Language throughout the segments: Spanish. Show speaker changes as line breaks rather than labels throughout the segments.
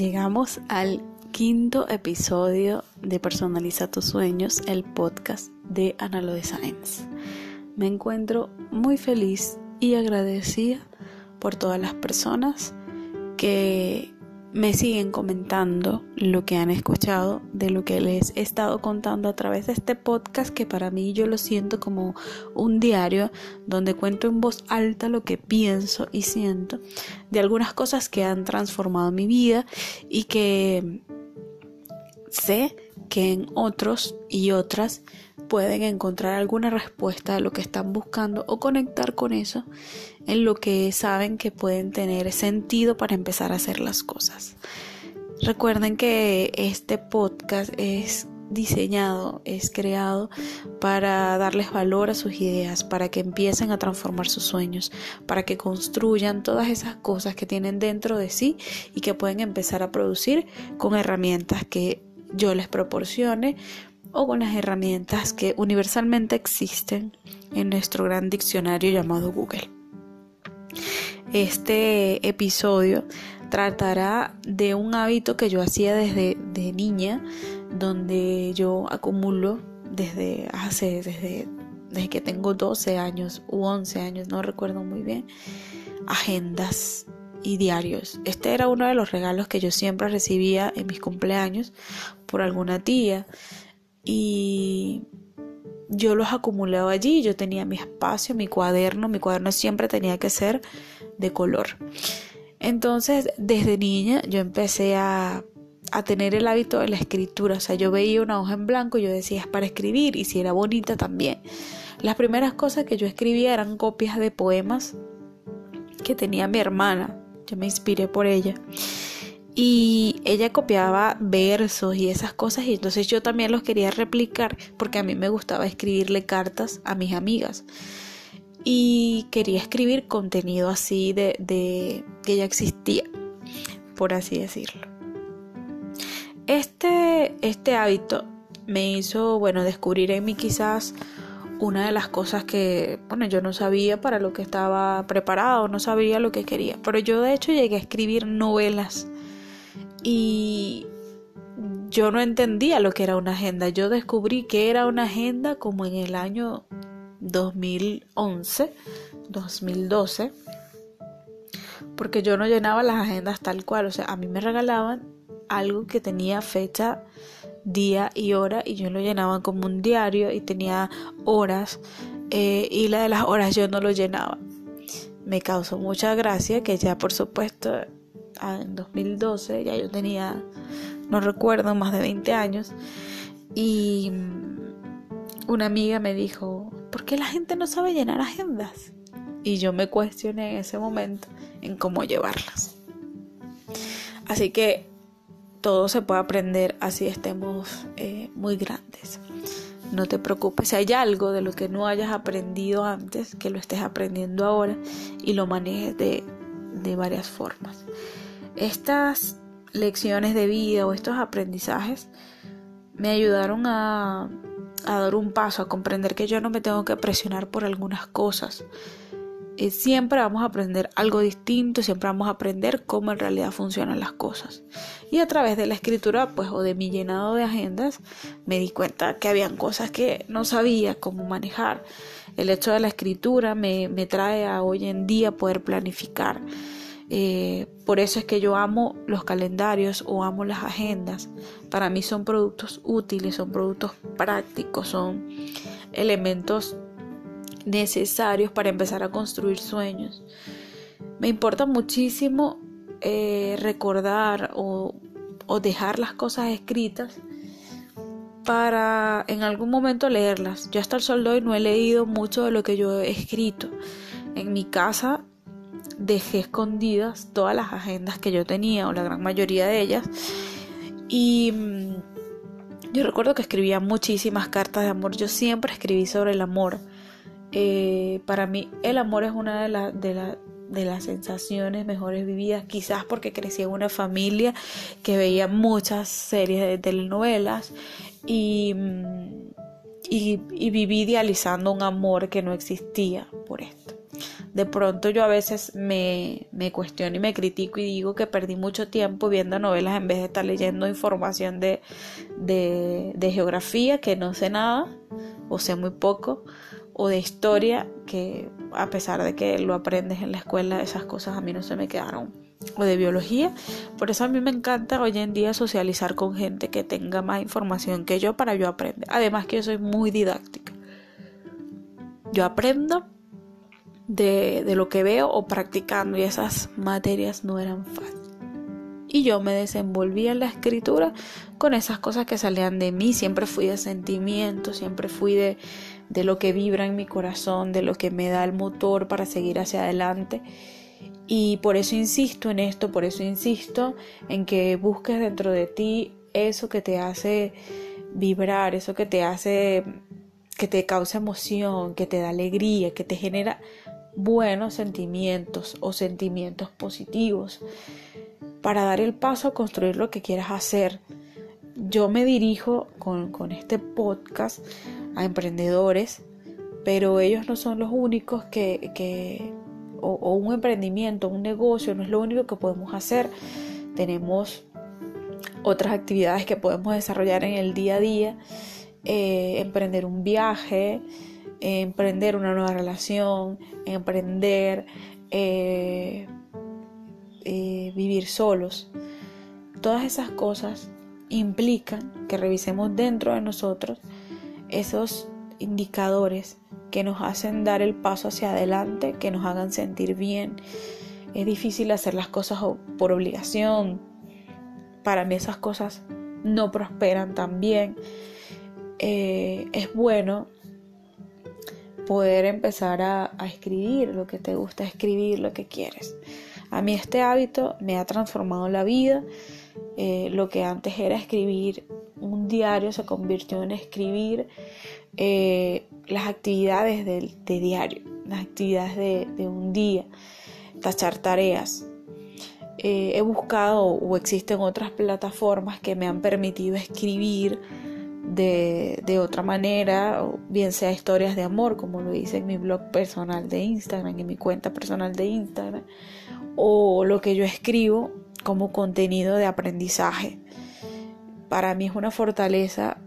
Llegamos al quinto episodio de Personaliza tus sueños, el podcast de Analo Designs. Me encuentro muy feliz y agradecida por todas las personas que me siguen comentando lo que han escuchado de lo que les he estado contando a través de este podcast que para mí yo lo siento como un diario donde cuento en voz alta lo que pienso y siento de algunas cosas que han transformado mi vida y que sé que en otros y otras pueden encontrar alguna respuesta a lo que están buscando o conectar con eso en lo que saben que pueden tener sentido para empezar a hacer las cosas. Recuerden que este podcast es diseñado, es creado para darles valor a sus ideas, para que empiecen a transformar sus sueños, para que construyan todas esas cosas que tienen dentro de sí y que pueden empezar a producir con herramientas que yo les proporcione o con las herramientas que universalmente existen en nuestro gran diccionario llamado Google. Este episodio tratará de un hábito que yo hacía desde de niña, donde yo acumulo desde hace, desde, desde que tengo 12 años u 11 años, no recuerdo muy bien, agendas y diarios. Este era uno de los regalos que yo siempre recibía en mis cumpleaños por alguna tía y yo los acumulaba allí, yo tenía mi espacio, mi cuaderno, mi cuaderno siempre tenía que ser de color. Entonces, desde niña yo empecé a, a tener el hábito de la escritura, o sea, yo veía una hoja en blanco y yo decía es para escribir y si era bonita también. Las primeras cosas que yo escribía eran copias de poemas que tenía mi hermana, yo me inspiré por ella. Y ella copiaba versos y esas cosas y entonces yo también los quería replicar porque a mí me gustaba escribirle cartas a mis amigas. Y quería escribir contenido así de, de que ya existía por así decirlo. Este, este hábito me hizo bueno descubrir en mí quizás una de las cosas que, bueno, yo no sabía para lo que estaba preparado, no sabía lo que quería, pero yo de hecho llegué a escribir novelas y yo no entendía lo que era una agenda. Yo descubrí que era una agenda como en el año 2011, 2012, porque yo no llenaba las agendas tal cual. O sea, a mí me regalaban algo que tenía fecha, día y hora y yo lo llenaba como un diario y tenía horas eh, y la de las horas yo no lo llenaba. Me causó mucha gracia que ya por supuesto en 2012, ya yo tenía, no recuerdo, más de 20 años, y una amiga me dijo, ¿por qué la gente no sabe llenar agendas? Y yo me cuestioné en ese momento en cómo llevarlas. Así que todo se puede aprender así estemos eh, muy grandes. No te preocupes, si hay algo de lo que no hayas aprendido antes, que lo estés aprendiendo ahora y lo manejes de, de varias formas. Estas lecciones de vida o estos aprendizajes me ayudaron a, dar un paso, a comprender que yo no me tengo que presionar por algunas cosas. Eh, siempre vamos a aprender algo distinto, siempre vamos a aprender cómo en realidad funcionan las cosas. Y a través de la escritura, pues, o de mi llenado de agendas, me di cuenta que habían cosas que no sabía cómo manejar. El hecho de la escritura me, me trae a hoy en día poder planificar eh, por eso es que yo amo los calendarios o amo las agendas. Para mí son productos útiles, son productos prácticos, son elementos necesarios para empezar a construir sueños. Me importa muchísimo eh, recordar o, o dejar las cosas escritas para en algún momento leerlas. Yo hasta el sol de hoy no he leído mucho de lo que yo he escrito. En mi casa dejé escondidas todas las agendas que yo tenía, o la gran mayoría de ellas. Y mm, yo recuerdo que escribía muchísimas cartas de amor. Yo siempre escribí sobre el amor. Eh, para mí el amor es una de, de, de, las sensaciones mejores vividas, quizás porque crecí en una familia que veía muchas series de telenovelas y, mm, y, y viví idealizando un amor que no existía por esto. De pronto yo a veces me, me cuestiono y me critico y digo que perdí mucho tiempo viendo novelas en vez de estar leyendo información de, de, de geografía, que no sé nada o sé muy poco, o de historia, que a pesar de que lo aprendes en la escuela, esas cosas a mí no se me quedaron o de biología. Por eso a mí me encanta hoy en día socializar con gente que tenga más información que yo para yo aprender. Además que yo soy muy didáctica. Yo aprendo de, de lo que veo o practicando y esas materias no eran fáciles. Y yo me desenvolví en la escritura con esas cosas que salían de mí. Siempre fui de sentimientos, siempre fui de, de lo que vibra en mi corazón, de lo que me da el motor para seguir hacia adelante. Y por eso insisto en esto, por eso insisto en que busques dentro de ti eso que te hace vibrar, eso que te hace, que te causa emoción, que te da alegría, que te genera buenos sentimientos o sentimientos positivos para dar el paso a construir lo que quieras hacer. Yo me dirijo con, con este podcast a emprendedores, pero ellos no son los únicos que, que o, un emprendimiento, un negocio, no es lo único que podemos hacer. Tenemos otras actividades que podemos desarrollar en el día a día, eh, emprender un viaje, emprender una nueva relación, emprender eh, eh, vivir solos. Todas esas cosas implican que revisemos dentro de nosotros esos indicadores que nos hacen dar el paso hacia adelante, que nos hagan sentir bien. Es difícil hacer las cosas por obligación. Para mí esas cosas no prosperan tan bien. Eh, es bueno poder empezar a, escribir lo que te gusta escribir, lo que quieres. A mí este hábito me ha transformado la vida. Eh, lo que antes era escribir un diario se convirtió en escribir eh, las actividades de, diario, las actividades de, un día, tachar tareas. Eh, he buscado o existen otras plataformas que me han permitido escribir de, de, otra manera, bien sea historias de amor, como lo hice en mi blog personal de Instagram, en mi cuenta personal de Instagram, o lo que yo escribo como contenido de aprendizaje. Para mí es una fortaleza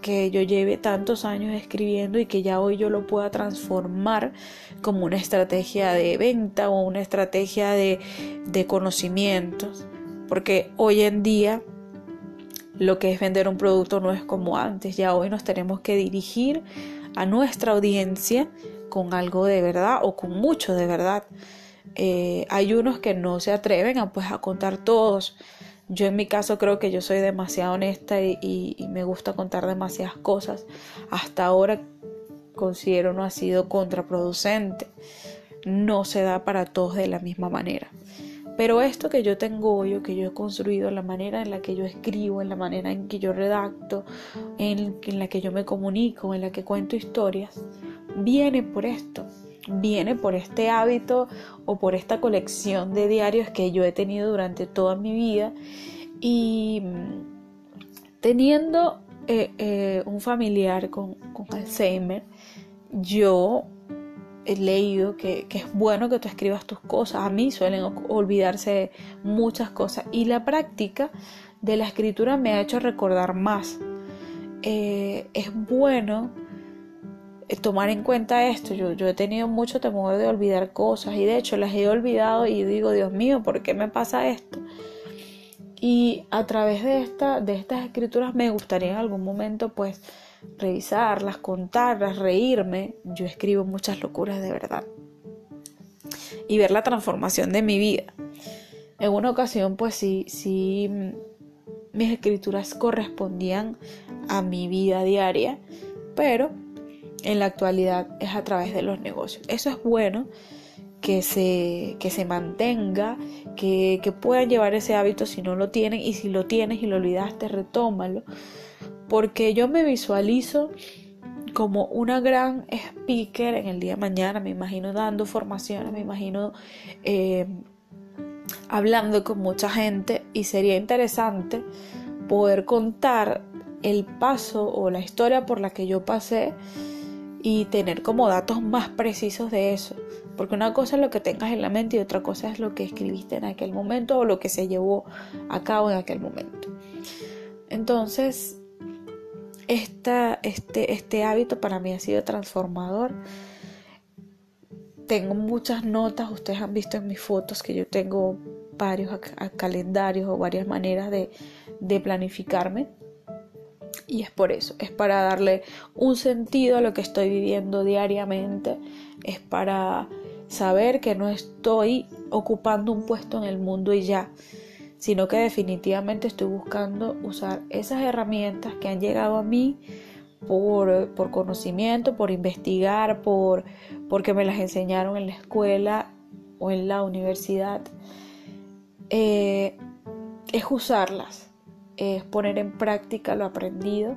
que yo lleve tantos años escribiendo y que ya hoy yo lo pueda transformar como una estrategia de venta o una estrategia de, de conocimientos. Porque hoy en día lo que es vender un producto no es como antes. Ya hoy nos tenemos que dirigir a nuestra audiencia con algo de verdad o con mucho de verdad. Eh, hay unos que no se atreven a, pues, a contar todos yo en mi caso creo que yo soy demasiado honesta y, me gusta contar demasiadas cosas. Hasta ahora considero no ha sido contraproducente. No se da para todos de la misma manera. Pero esto que yo tengo hoy, que yo he construido, la manera en la que yo escribo, en la manera en que yo redacto, en, en la que yo me comunico, en la que cuento historias, viene por esto viene por este hábito o por esta colección de diarios que yo he tenido durante toda mi vida y mm, teniendo eh, eh, un familiar con, Alzheimer, yo he leído que, es bueno que tú escribas tus cosas. A mí suelen olvidarse muchas cosas y la práctica de la escritura me ha hecho recordar más. Eh, es bueno tomar en cuenta esto. Yo, yo he tenido mucho temor de olvidar cosas y de hecho las he olvidado y digo, Dios mío, ¿por qué me pasa esto? Y a través de, esta, de estas escrituras me gustaría en algún momento pues revisarlas, contarlas, reírme. Yo escribo muchas locuras de verdad. Y ver la transformación de mi vida. En una ocasión pues sí, sí, mis escrituras correspondían a mi vida diaria, pero en la actualidad es a través de los negocios. Eso es bueno que se, que se mantenga, que, que puedan llevar ese hábito si no lo tienen y si lo tienes y lo olvidaste, retómalo. Porque yo me visualizo como una gran speaker en el día de mañana, me imagino dando formaciones, me imagino eh, hablando con mucha gente y sería interesante poder contar el paso o la historia por la que yo pasé y tener como datos más precisos de eso. Porque una cosa es lo que tengas en la mente y otra cosa es lo que escribiste en aquel momento o lo que se llevó a cabo en aquel momento. Entonces, esta, este, este hábito para mí ha sido transformador. Tengo muchas notas, ustedes han visto en mis fotos que yo tengo varios calendarios o varias maneras de, de planificarme. Y es por eso, es para darle un sentido a lo que estoy viviendo diariamente, es para saber que no estoy ocupando un puesto en el mundo y ya, sino que definitivamente estoy buscando usar esas herramientas que han llegado a mí por, por conocimiento, por investigar, por, porque me las enseñaron en la escuela o en la universidad. Eh, es usarlas es poner en práctica lo aprendido,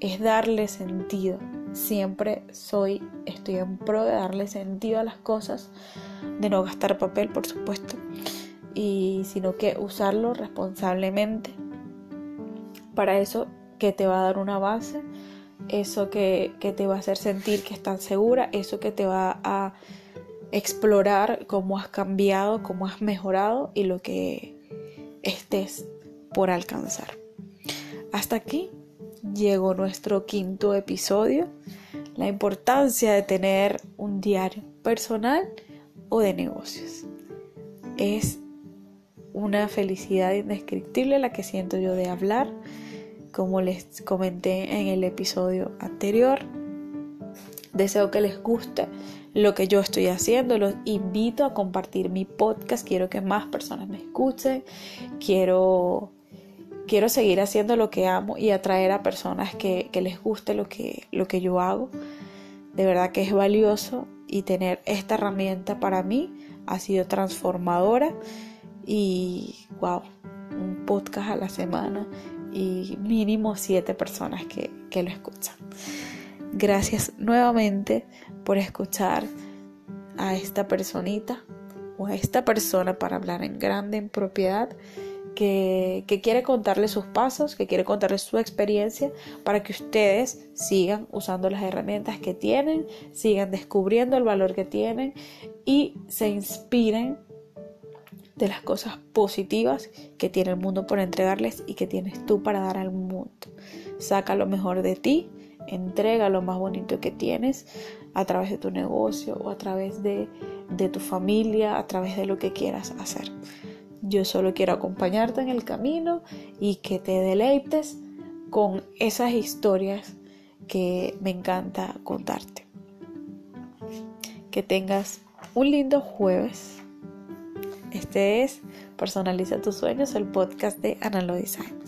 es darle sentido. Siempre soy, estoy en pro de darle sentido a las cosas, de no gastar papel, por supuesto, y sino que usarlo responsablemente. Para eso que te va a dar una base, eso que, que te va a hacer sentir que estás segura, eso que te va a explorar cómo has cambiado, cómo has mejorado y lo que estés por alcanzar. Hasta aquí llegó nuestro quinto episodio, la importancia de tener un diario personal o de negocios. Es una felicidad indescriptible la que siento yo de hablar, como les comenté en el episodio anterior. Deseo que les guste lo que yo estoy haciendo. Los invito a compartir mi podcast. Quiero que más personas me escuchen. Quiero quiero seguir haciendo lo que amo y atraer a personas que, les guste lo que, lo que yo hago. De verdad que es valioso y tener esta herramienta para mí ha sido transformadora y wow, un podcast a la semana y mínimo siete personas que, que lo escuchan. Gracias nuevamente por escuchar a esta personita o a esta persona para hablar en grande, en propiedad que, quiere contarles sus pasos, que quiere contarles su experiencia para que ustedes sigan usando las herramientas que tienen, sigan descubriendo el valor que tienen y se inspiren de las cosas positivas que tiene el mundo por entregarles y que tienes tú para dar al mundo. Saca lo mejor de ti, entrega lo más bonito que tienes a través de tu negocio o a través de, de tu familia, a través de lo que quieras hacer. Yo solo quiero acompañarte en el camino y que te deleites con esas historias que me encanta contarte. Que tengas un lindo jueves. Este es Personaliza tus sueños, el podcast de Analo Designs.